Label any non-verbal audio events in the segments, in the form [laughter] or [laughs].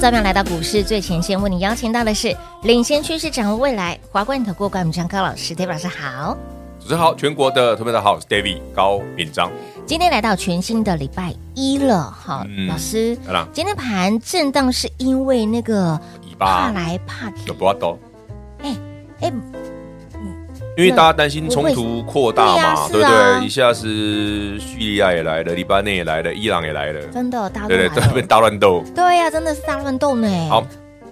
早上来到股市最前线，为你邀请到的是领先趋势、掌握未来华冠投顾冠名张高老师，David 老师好。主持人好，全国的特别的好，我是 David 高敏章。今天来到全新的礼拜一了，好，嗯、老师，嗯、今天盘震荡是因为那个怕来怕去，哎哎。因为大家担心冲突扩大嘛，对不对？一下是叙利亚也来了，黎巴嫩也来了，伊朗也来了，真的大乱，对对对，大乱斗。对呀，真的是大乱斗呢。好，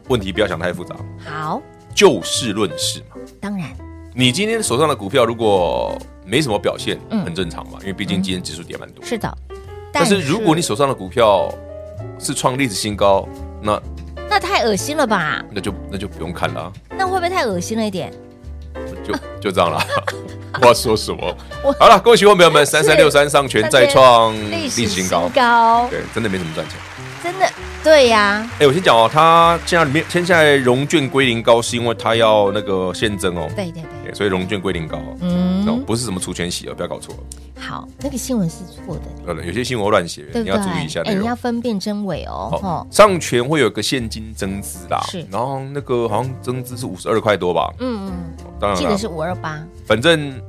问题不要想太复杂。好，就事论事嘛。当然，你今天手上的股票如果没什么表现，很正常嘛，因为毕竟今天指数跌蛮多。是的，但是如果你手上的股票是创历史新高，那那太恶心了吧？那就那就不用看了。那会不会太恶心了一点？就 [laughs] 就这样了，[laughs] 我要说什么？好了，恭喜我朋友们，三三六三上全再创历史新高，高。对，真的没怎么赚钱，真的对呀。哎，我先讲哦，他现在里面现在融券归零高，是因为他要那个现增哦，对对对，所以融券归零高，嗯，不是什么除权息哦，不要搞错。好，那个新闻是错的。嗯，有些新闻乱写，你要注意一下。哎，你要分辨真伪哦。上权会有个现金增资啦，是，然后那个好像增资是五十二块多吧？嗯嗯，当然了，记得是五二八。反正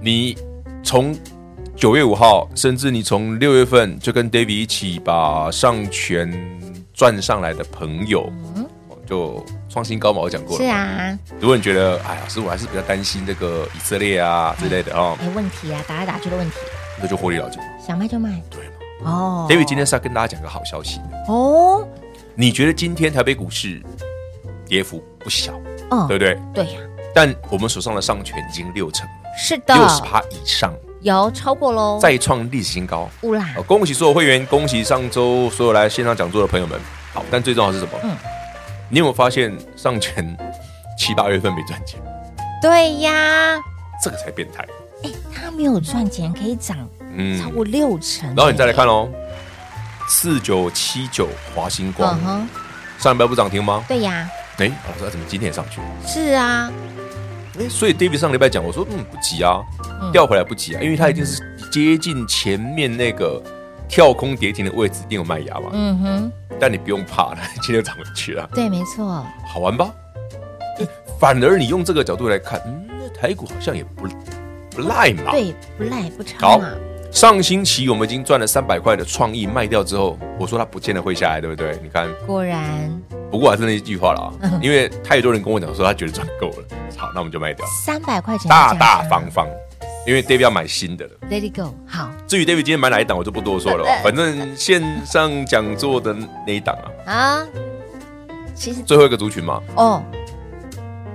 你从九月五号，甚至你从六月份就跟 David 一起把上权赚上来的朋友，嗯就。创新高嘛，我讲过了。是啊，如果你觉得，哎呀，师傅还是比较担心这个以色列啊之类的哦，没问题啊，打来打去的问题，那就获利了结，想卖就卖，对嘛？哦，David 今天是要跟大家讲个好消息哦。你觉得今天台北股市跌幅不小，哦，对不对？对呀。但我们手上的上权已经六成，是的，六十趴以上，有超过喽，再创历史新高，乌啦！恭喜所有会员，恭喜上周所有来线上讲座的朋友们。好，但最重要是什么？嗯。你有没有发现上前 [laughs] 七八月份没赚钱？对呀，这个才变态。哎，他没有赚钱可以涨，嗯，超过六成。然后你再来看哦，四九七九华星光，嗯上礼拜不涨停吗？对呀。哎，老师，怎么今天也上去？是啊。哎，所以 David 上礼拜讲，我说嗯不急啊，调回来不急啊，因为它一定是接近前面那个跳空跌停的位置，一定有卖压嘛。嗯哼。但你不用怕了，今天涨回去了。对，没错，好玩吧？反而你用这个角度来看，嗯，台股好像也不不赖嘛。对，不赖不差。好，上星期我们已经赚了三百块的创意卖掉之后，我说它不见得会下来，对不对？你看，果然。不过还是那一句话了啊，[laughs] 因为太多人跟我讲说他觉得赚够了，好，那我们就卖掉。三百块钱，大大方方。因为 David 要买新的了，Let it go。好，至于 David 今天买哪一档，我就不多说了。反正线上讲座的那一档啊，啊，其实最后一个族群嘛，哦，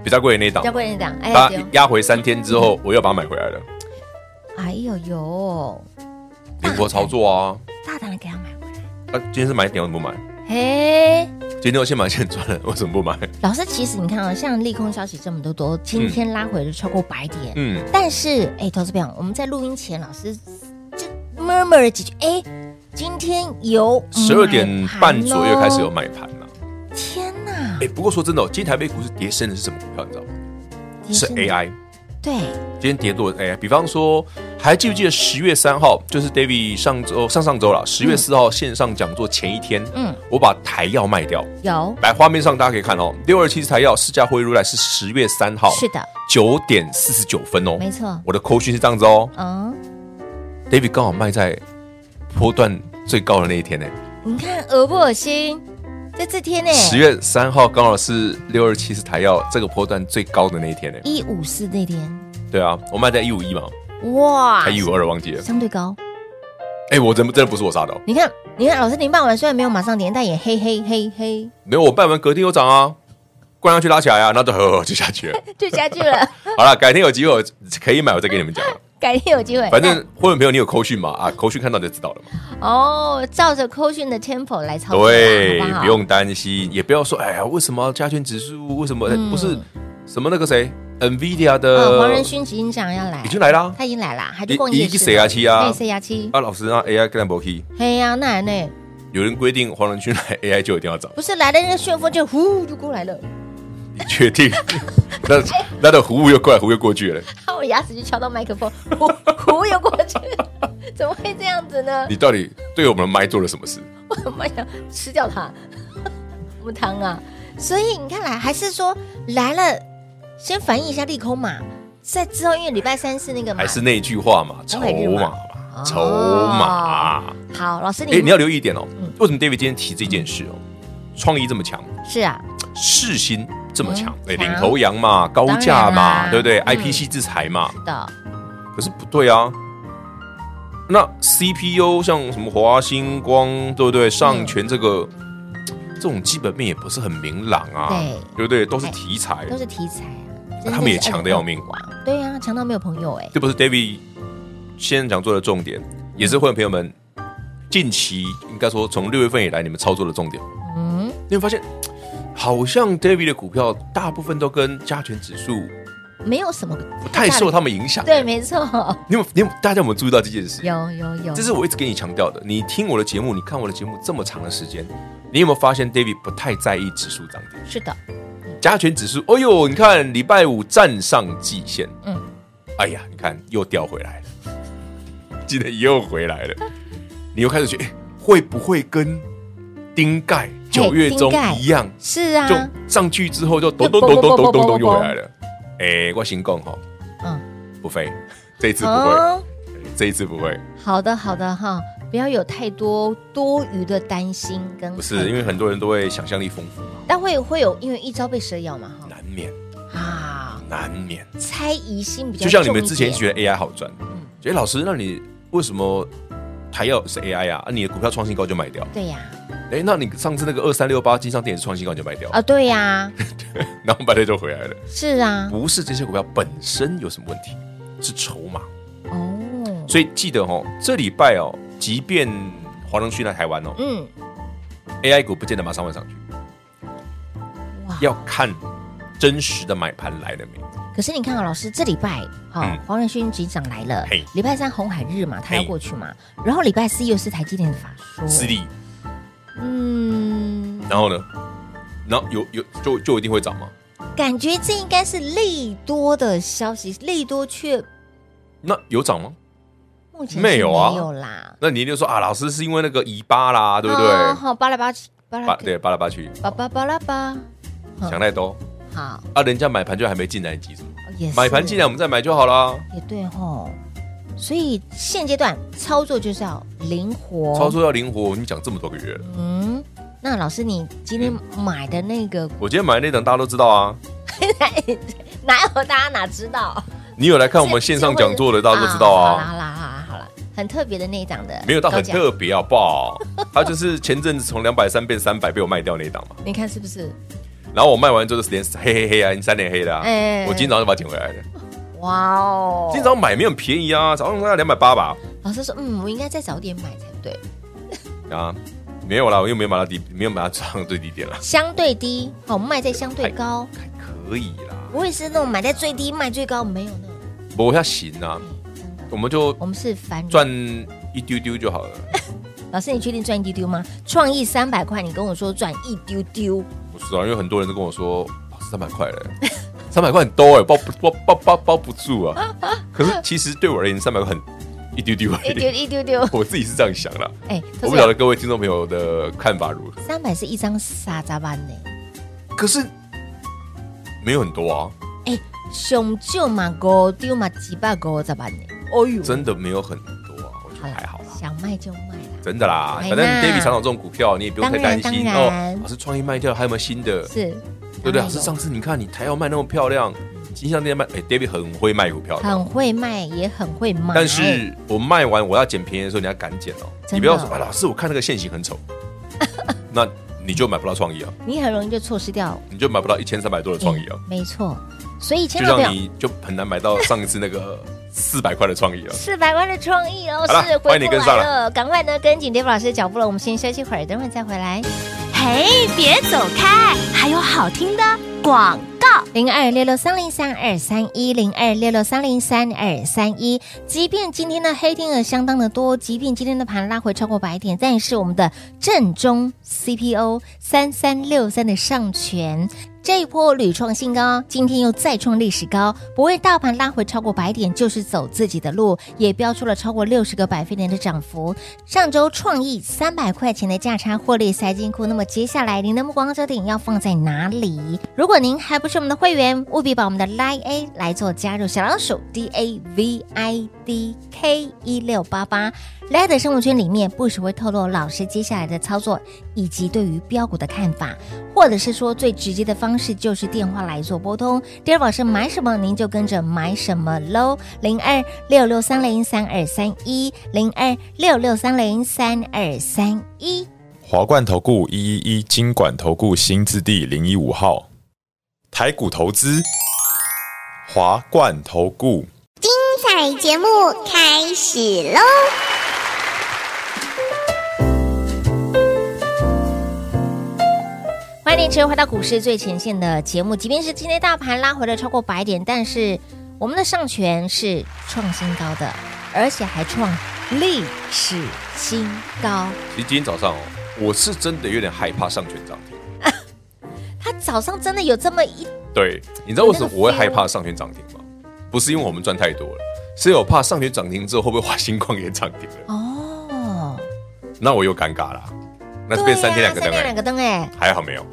比较贵的那一档，比较贵的那档，哎，它压回三天之后，我又把它买回来了。哎呦呦，灵活操作啊，大胆的给他买回来。啊，今天是买点，我怎么不买？嘿，今天我先买现赚了，为什么不买？老师，其实你看啊，像利空消息这么多多，今天拉回了超过百点，嗯，但是哎，投资朋友，我们在录音前，老师就 murmur 了几句，哎，今天有十二点半左右开始有买盘了，天哪！哎，不过说真的，今天台北股市跌升的是什么股票？你知道吗？是 AI。对，今天跌多了。哎，比方说，还记不记得十月三号，就是 David 上周上上周了，十月四号线上讲座前一天，嗯，我把台药卖掉，有，来画面上大家可以看哦，六二七台药市价汇入来是十月三号，是的，九点四十九分哦，没错，我的扣讯是这样子哦，嗯，David 刚好卖在波段最高的那一天呢。你看恶不恶心？在这天呢，十月三号刚好是六二七是台药这个波段最高的那一天呢。一五四那天。对啊，我卖在一五一嘛。哇，还一五二忘记了，相对高。哎，我真真的不是我杀的。你看，你看，老师您办完虽然没有马上连，但也嘿嘿嘿嘿。没有，我办完隔天有涨啊，灌上去拉起来啊，那就呵呵就下去了，就下去了。[laughs] [laughs] 好了，改天有机会可以买，我再跟你们讲。改天有机会，反正会员朋友你有扣讯嘛？啊，扣讯看到就知道了嘛。哦，照着扣讯的 tempo 来操作，对，不用担心，也不要说，哎呀，为什么加权指数为什么不是什么那个谁？NVIDIA 的黄仁勋执行长要来，已经来啦，他已经来了，还去逛夜市。谁啊？七啊？谁啊？七啊？老师啊？AI 跟不去？嘿呀，那呢？有人规定黄仁勋来，AI 就一定要找。不是来的那个旋风就呼就过来了。你确定？[laughs] 那那的糊又过来，糊又过去了。我牙齿就敲到麦克风，糊糊又过去，[laughs] 怎么会这样子呢？你到底对我们的麦做了什么事？我的麦想吃掉它，[laughs] 无糖啊！所以你看来还是说来了。先反映一下利空嘛，在之后因为礼拜三是那个嘛，还是那句话嘛，筹码嘛，筹码。好，老师你哎，你要留意一点哦，为什么 David 今天提这件事哦？创意这么强，是啊，世新这么强，哎，领头羊嘛，高价嘛，对不对？IP 系制裁嘛，是的。可是不对啊，那 CPU 像什么华星光，对不对？上权这个。这种基本面也不是很明朗啊，对，对不对？都是题材，都是题材啊。他们也强的要命，对呀，强到没有朋友哎。这不是 David 先讲做的重点，也是会员朋友们近期应该说从六月份以来你们操作的重点。嗯，你会发现好像 David 的股票大部分都跟加权指数没有什么不太受他们影响。对，没错。你有你有大家有没有注意到这件事？有有有，这是我一直跟你强调的。你听我的节目，你看我的节目这么长的时间。你有没有发现，David 不太在意指数涨跌？是的，加权指数，哎呦，你看礼拜五站上季线，嗯，哎呀，你看又掉回来了，记得又回来了，你又开始觉得，欸，会不会跟丁盖九月中一样？是啊，就上去之后就咚咚咚咚咚咚咚又回来了。哎，我先讲哈，嗯，不飞，这一次不会，这一次不会。好的，好的哈。不要有太多多余的担心跟不是，因为很多人都会想象力丰富嘛，但会会有因为一朝被蛇咬嘛哈，难免。啊，难免。猜疑心比较就像你们之前觉得 AI 好赚，嗯，觉得老师，那你为什么还要是 AI 啊？你的股票创新高就卖掉？对呀，哎，那你上次那个二三六八金像电子创新高就卖掉啊？对呀，[laughs] 然后半天就回来了。是啊，不是这些股票本身有什么问题，是筹码哦。所以记得哦，这礼拜哦。即便黄仁勋来台湾哦，嗯，AI 股不见得马上会上去，哇，要看真实的买盘来了没。可是你看啊，老师这礼拜哈，黄仁勋局长来了，礼拜三红海日嘛，他要过去嘛，然后礼拜四又是台积电的法说，嗯，然后呢，然后有有就就一定会涨吗？感觉这应该是利多的消息，利多却那有涨吗？没有啊，没有啦。那你就说啊，老师是因为那个尾巴啦，对不对？好，巴拉巴去，巴拉对，巴拉巴去，巴巴巴拉巴，想太多。好啊，人家买盘就还没进来，急什么？买盘进来，我们再买就好啦。也对吼，所以现阶段操作就是要灵活，操作要灵活。你讲这么多个月了，嗯，那老师你今天买的那个，我今天买的那档大家都知道啊。[laughs] 哪有大家哪知道？你有来看我们线上讲座的，大家都知道啊。好啦好啦。很特别的那一档的，没有到很特别啊不好？[laughs] 它就是前阵子从两百三变三百被我卖掉那一档嘛。你看是不是？然后我卖完之后是连黑黑黑啊，你三连黑的啊。哎，我今天早上就把它捡回来的。哇哦！今天早上买没有很便宜啊，早上要两百八吧。老师说，嗯，我应该再早点买才对。啊，没有啦，我又没有买到低，没有买到涨最低点了。相对低，好卖在相对高，还可以啦。不会是那种买在最低卖最高，没有那种。不要行啊。我们就我们是反赚一丢丢就好了。[laughs] 老师，你确定赚一丢丢吗？创意三百块，你跟我说赚一丢丢，不是啊？因为很多人都跟我说，老师三百块嘞，三百块很多哎，包不包包包包不住啊。[laughs] 可是其实对我而言，三百块很一丢丢，一丢一丢丢。[laughs] 我自己是这样想的。哎，我不晓得各位听众朋友的看法如何。三百是一张沙扎班呢，可是没有很多啊。哎，熊就嘛五丢嘛几百个咋办呢？哦呦，真的没有很多啊，我觉得还好啦。想卖就卖啦。真的啦，哎反正那 David 常常这种股票，你也不用太担心哦。老师创意卖掉，还有没有新的？是，对不对？老师上次你看你台要卖那么漂亮，金像店卖，哎，David 很会卖股票。很会卖，也很会卖。但是我卖完我要捡便宜的时候，你要敢捡哦，你不要说啊，老师我看那个线型很丑，[laughs] 那你就买不到创意啊，你很容易就错失掉你就买不到一千三百多的创意啊，没错。所以，就千万不要像你就很难买到上一次那个 [laughs] 四百块的创意了。四百万的创意哦，是欢迎你跟上回不来了，赶快呢跟紧 David 老师的脚步了。我们先休息会儿，等会再回来。嘿，别走开，还有好听的广告。零二六六三零三二三一零二六六三零三二三一。即便今天的黑天鹅相当的多，即便今天的盘拉回超过百点，但是我们的正中 CPO 三三六三的上权。这一波屡创新高，今天又再创历史高，不为大盘拉回超过百点，就是走自己的路，也标出了超过六十个百分点的涨幅。上周创意三百块钱的价差获利塞金库，那么接下来您的目光焦点要放在哪里？如果您还不是我们的会员，务必把我们的 Line A 来做加入，小老鼠 D A V I D K 一六八八。的生活圈里面不时会透露老师接下来的操作以及对于标股的看法，或者是说最直接的方式就是电话来做拨通。第二宝是买什么您就跟着买什么喽，零二六六三零三二三一零二六六三零三二三一。华冠投顾一一一金管投顾新字第零一五号，台股投资，华冠投顾。精彩节目开始喽！欢迎您回到股市最前线的节目。即便是今天大盘拉回了超过百点，但是我们的上权是创新高的，而且还创历史新高。其实今天早上哦，我是真的有点害怕上权涨停。它早上真的有这么一对，你知道为什么我会害怕上权涨停吗？不是因为我们赚太多了，是有怕上权涨停之后会不会华星矿也涨停了？哦，那我又尴尬了，那这边三天两个灯三天两个灯哎，还好没有，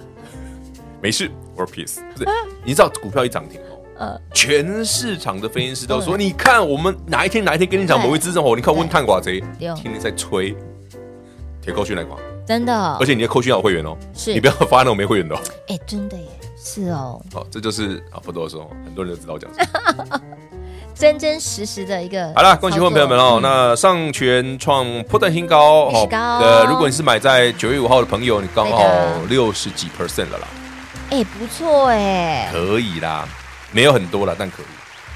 没事，or peace。不是，你知道股票一涨停哦，呃，全市场的分析师都说，你看我们哪一天哪一天跟你讲某一只正火，你看温探寡贼，听你在吹，铁扣讯来挂，真的，而且你要扣讯要有会员哦，是。你不要发那种没会员的哦，[laughs] 哎，真的耶，是哦，好，这就是啊，不多说，很多人都知道我讲什么。[laughs] 真真实实的一个好了，恭喜会员朋友们哦！嗯、那上权创破断新高，历史高。呃，如果你是买在九月五号的朋友，你刚好六十几 percent 了啦。哎，不错哎，可以啦，没有很多了，但可以。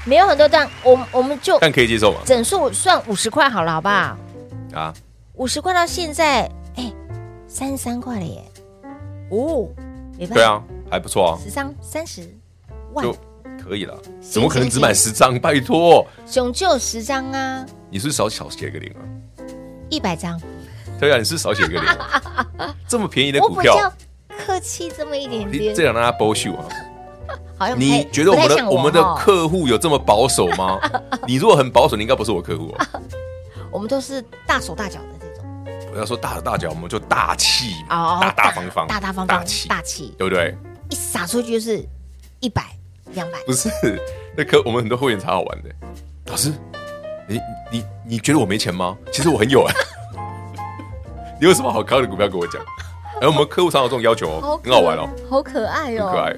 没有很多，但我我们就但可以接受嘛？整数算五十块好了，好不好？啊，五十块到现在，哎，三十三块了耶！哦，对啊，还不错啊，十张三十万。可以了，怎么可能只买十张？拜托，熊就十张啊！你是少少写个零啊？一百张。对啊，你是少写个零。[laughs] 这么便宜的股票，客气这么一点点。这样让他剥秀啊！[laughs] 好像你觉得我们的我们的客户有这么保守吗？[laughs] 你如果很保守，你应该不是我客户啊。[laughs] 我们都是大手大脚的这种。不要说大手大脚，我们就大气哦，大大方方，大大方方，大气，大气，对不对？一撒出去就是一百。两百不是，那可我们很多会员才好玩的。老师，你你你觉得我没钱吗？其实我很有哎。你有什么好高的股票跟我讲？哎，我们客户常有这种要求哦，很好玩哦，好可爱哦，很可爱。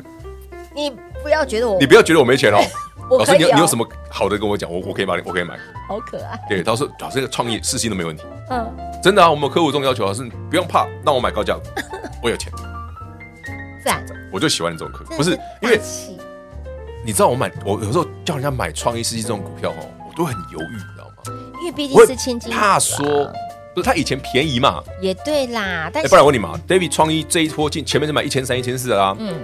你不要觉得我，你不要觉得我没钱哦。[laughs] 老师，你你有什么好的跟我讲？我我可以帮你，我可以买。好可爱。对，到时候老师这个创意四星都没问题。嗯，真的啊，我们客户这种要求，老师不用怕，让我买高价，[laughs] 我有钱。赞，我就喜欢你这种客户，不是因为。你知道我买我有时候叫人家买创意世纪这种股票哦，我都很犹豫，你知道吗？因为毕竟是千金，怕说不是他以前便宜嘛？也对啦，但是不然我问你嘛，David 创意这一波进前面是买一千三、一千四的啦，嗯，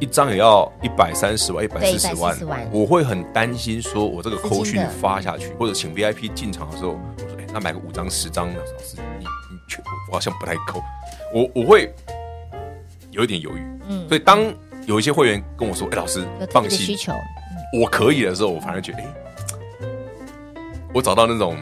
一张也要一百三十万、一百四十万，我会很担心，说我这个扣讯发下去，或者请 VIP 进场的时候，我说哎，那买个五张、十张的，老师你你去我好像不太够，我我会有一点犹豫，嗯，所以当。有一些会员跟我说：“哎，老师，放心，我可以的时候，我反而觉得，哎，我找到那种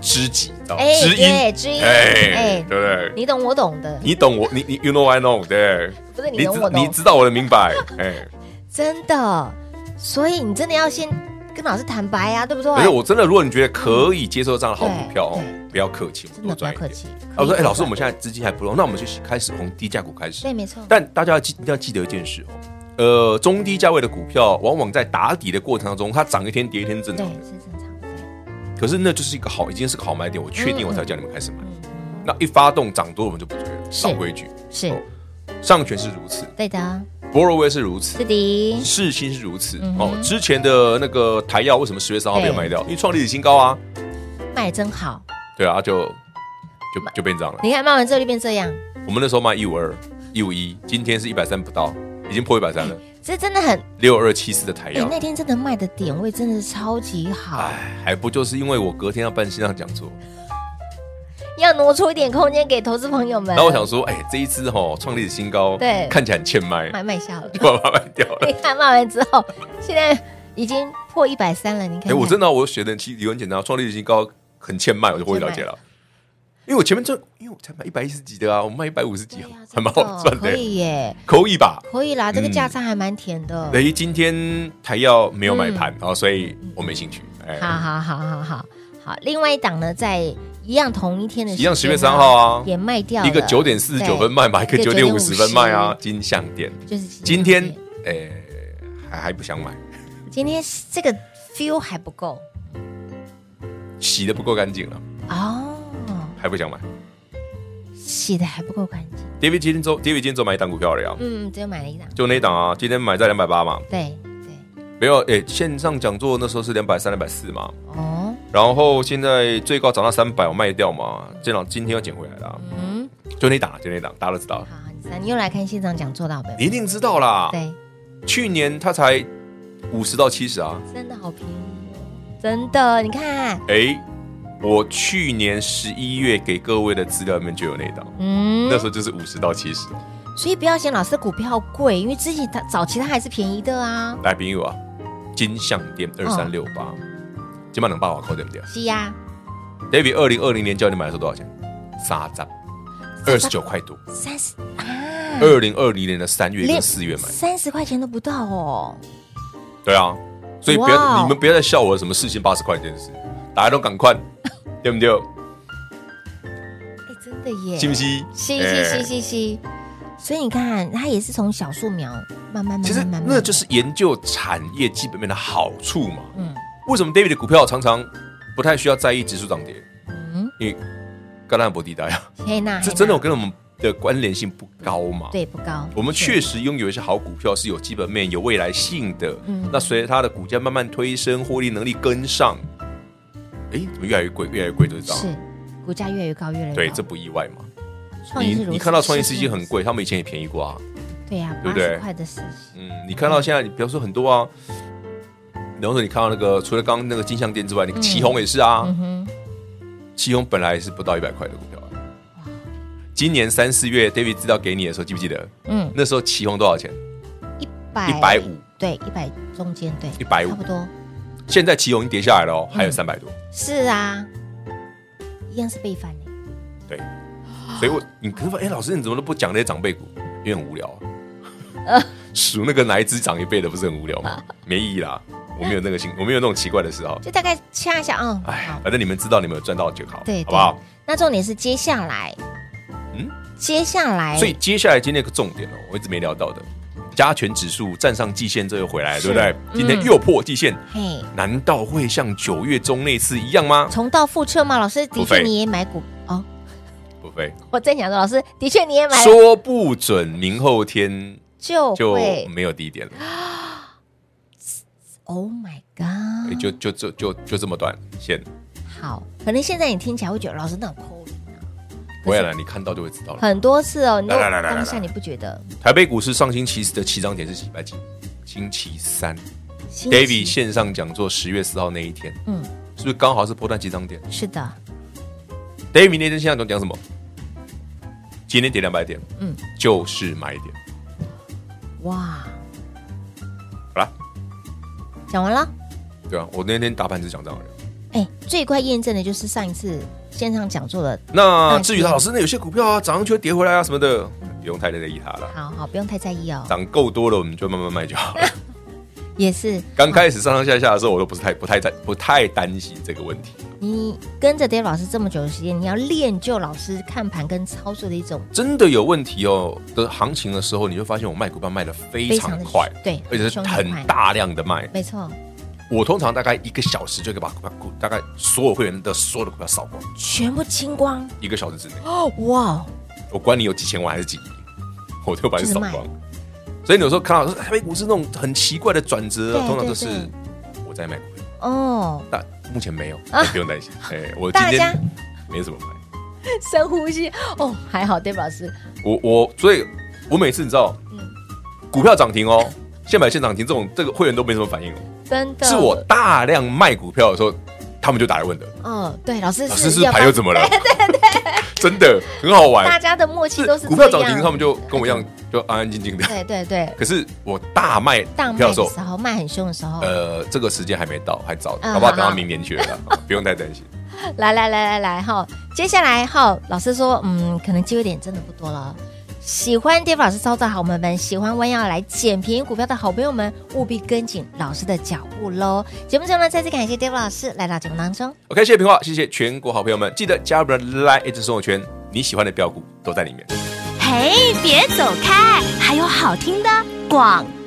知己，知道吗？知音，知音，哎，对不对？你懂我懂的，你懂我，你你，you know I know，对，不是你懂我懂，你知道我的明白，哎，真的，所以你真的要先跟老师坦白啊，对不对？可是我真的，如果你觉得可以接受这样的好股票哦，不要客气，真的不要多赚一点。客气。啊我说，哎，老师，我们现在资金还不够，那我们就开始从低价股开始。对，没错。但大家要记一定要记得一件事哦，呃，中低价位的股票，往往在打底的过程当中，它涨一天跌一天正对常的。是正常。对，可是那就是一个好，已经是个好买点，我确定我才叫你们开始买。嗯那一发动涨多，我们就不追了，是老规矩。是哦上权是如此，对的，博罗威是如此是，的，世新是如此。嗯哦，之前的那个台药为什么十月三号没有卖掉？因为创历史新高啊。卖得真好。对啊，就就就变这样了。你看卖完之后就变这样，我们那时候卖一五二、一五一，今天是一百三不到，已经破一百三了。这真的很，六二七四的台哎，药，那天真的卖的点位真的是超级好，哎，还不就是因为我隔天要办线上讲座，要挪出一点空间给投资朋友们。然后我想说，哎，这一支哈创历史新高，对。看起来很欠卖，卖卖下了，就 [laughs] 把它卖掉了。[laughs] 你看卖完之后，现在已经破一百三了，你看看，哎，我真的我学的其实理论简单，创历史新高很欠卖，我就不会了解了。因为我前面赚，因为我才买一百一十几的啊，我卖一百五十几 [laughs] 还蛮好赚的可，以耶，可以吧？可以啦，这个嗯价差还蛮甜的。等于今天台药没有买盘啊，所以我没兴趣。哎，好好好好好。好，另外一档呢，在一样同一天的一样十月三号啊。也卖掉了。一个九点四十九分卖嘛，一个九点五十分卖啊，金项店。就是今天诶还还不想买，今天这个 feel 还不够。洗的不够干净了，哦，还不想买。洗的还不够干净。David 今天周 David 今天周买一档股票了呀，嗯，只有买了一档，就那一档啊，今天买在两百八嘛，对对，没有诶，线上讲座那时候是两百三、两百四嘛，哦，然后现在最高涨到三百，我卖掉嘛，这档今天要捡回来了啊，嗯，就那一档啊，就那一档，大家都知道。好，，那你又来看现场讲座的好朋友，你一定知道啦。对，去年它才五十到七十啊，真的好便宜哦，真的，你看，诶，我去年十一月给各位的资料里面就有那一档，嗯。那时候就是五十到七十。所以不要嫌老师的股票贵，因为之前它早期它还是便宜的啊，来，朋友啊，金项店二三六八，今晚能八瓦扣对不对是呀，？David 二零二零年叫你买的时候多少钱？三张，二十九块多。三十啊，二零二零年的三月跟四月买，三十块钱都不到哦，对啊，所以不要你们不要再笑我什么四千八十块这件事，大家都赶快，对不对？哎，真的耶，信不信？是哎是是是是，所以你看，它也是从小树苗慢慢慢其实慢慢慢，那就是研究产业基本面的好处嘛。嗯为什么 David 的股票常常不太需要在意指数涨跌？嗯，因为刚才不低代啊，黑娜，这真的跟我们的关联性不高嘛？对不高，我们是确实拥有一些好股票是有基本面、有未来性的。嗯那随着它的股价慢慢推升，获利能力跟上，哎，怎么越来越贵？越来越贵就是这样。是股价越来越高，越来越高对，这不意外嘛。你创意是如此你看到创业司机很贵，他们以前也便宜过啊。对呀，对不对80块的事情，嗯，你看到现在，你比方说很多啊，比方说你看到那个，除了刚刚那个金像店之外，那个旗宏也是啊。嗯哼，旗宏本来是不到一百块的股票啊。今年三四月，David 知道给你的时候，记不记得？嗯，那时候旗宏多少钱？一百一百五。对，一百中间对，一百五差不多现在旗宏已经跌下来了哦，还有嗯三百多。是啊，一样是被翻的，对，所以我你可是说，哎、老师你怎么都不讲那些长辈股？因为很无聊啊。[laughs] 数那个哪一只涨一倍的，不是很无聊吗？[laughs] 没意义啦，我没有那个心，我没有那种奇怪的嗜好。就大概掐一下，嗯，哎好，反正你们知道，你们有赚到就好，对，好不好？那重点是接下来，嗯，接下来，所以接下来今天有个重点哦，我一直没聊到的，加权指数站上季线，这又回来了，对不对？今天又破季线，嘿，难道会像九月中那次一样吗？重蹈覆辙吗？老师的确你也买股哦，不会，我在想说，老师的确你也买。了，说不准明后天就就没有低点了。[gasps] Oh my 欸 God，就就就就就这么短线，好，可能现在你听起来会觉得老师那种抠不会了，你看到就会知道了。很多次哦，你来来来来来当下你不觉得？台北股市上星期的起涨点是几百几？星期三星期，David 线上讲座十月四号那一天，嗯，是不是刚好是波段起涨点是的，？David 那天线上讲讲什么？今天跌两百点，嗯，就是买点。哇，好了，讲完了。对啊，我那天大盘是讲这样的。哎，最快验证的就是上一次线上讲座的，那至于他老师，那有些股票啊，涨上去会跌回来啊什么的，[laughs] 不用太在意它了。好好不用太在意哦。涨够多了，我们就慢慢卖就好了。[laughs] 也是刚开始上上下下的时候，我都不是太不太在不太担心这个问题。你跟着 Dave 老师这么久的时间，你要练就老师看盘跟操作的一种真的有问题哦的行情的时候，你就发现我卖股票卖的非常快，对，而且是很大量的卖，没错。我通常大概一个小时就可以把股票股大概所有会员的所有的股票扫光，全部清光，一个小时之内。哦，哇！我管你有几千万还是几亿，[laughs] 我都把你扫光。所以你有时候看到台北股市那种很奇怪的转折，通常都是我在卖股票哦。但目前没有，不用担心。[laughs] 哎，我今天没什么卖。深呼吸哦，还好，Dave 老师。我我所以，我每次你知道，股票涨停哦，现买现涨停这种，这个会员都没什么反应哦。真的，是我大量卖股票的时候，他们就打来问的。嗯，对，老师，老师是牌又怎么了？[laughs] 对对对。真的很好玩，大家的默契都是股票涨停，他们就跟我一样，就安安静静的。对对对。可是我大卖大卖的时候，卖很凶的时候，呃，这个时间还没到，还早，好不好？等到明年去了，[laughs] 不用太担心。[laughs] 来来来来来哈，接下来哈，老师说，嗯，可能机会点真的不多了。喜欢 Dave 老师操作好朋友们，喜欢弯腰来捡便宜股票的好朋友们，务必跟紧老师的脚步喽！节目中呢，再次感谢 Dave 老师来到节目当中。OK，谢谢平话，谢谢全国好朋友们，记得加入 Line 一直生活圈，你喜欢的标股都在里面。嘿，别走开，还有好听的广告。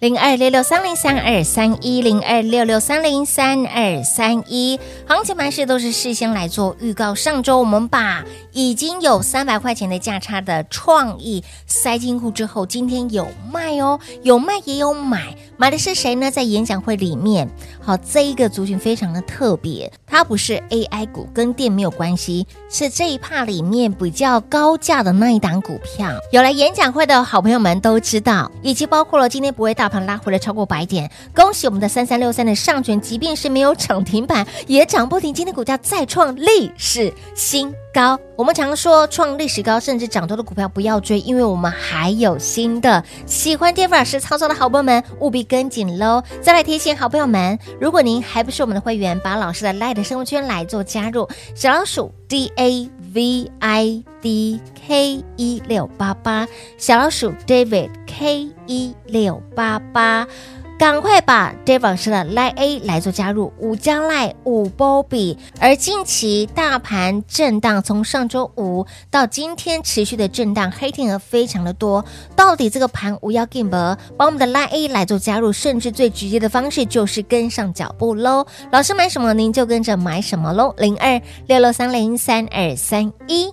零二六六三零三二三一零二六六三零三二三一，行情盘势都是事先来做预告。上周我们把已经有三百块钱的价差的创意塞进库之后，今天有卖哦，有卖也有买，买的是谁呢？在演讲会里面，好，这一个族群非常的特别，它不是 AI 股，跟电没有关系，是这一趴里面比较高价的那一档股票。有来演讲会的好朋友们都知道，以及包括了今天不会大。盘拉回了超过百点，恭喜我们的三三六三的上权，即便是没有涨停板，也涨不停。今天股价再创历史新高高。我们常说创历史高，甚至涨多的股票不要追，因为我们还有新的。喜欢 Dave 老师操作的好朋友们，务必跟紧喽！再来提醒好朋友们，如果您还不是我们的会员，把老师的 Light 生活圈来做加入，小老鼠 D A V I D K 一六八八，小老鼠 David K 一六八八。赶快把 Dave 老师的 Line A 来做加入，五加 Line 五波比。而近期大盘震荡，从上周五到今天持续的震荡，黑天鹅非常的多。到底这个盘无要 game 把我们的 Line A 来做加入，甚至最直接的方式就是跟上脚步喽。老师买什么，您就跟着买什么喽。零二六六三零三二三一，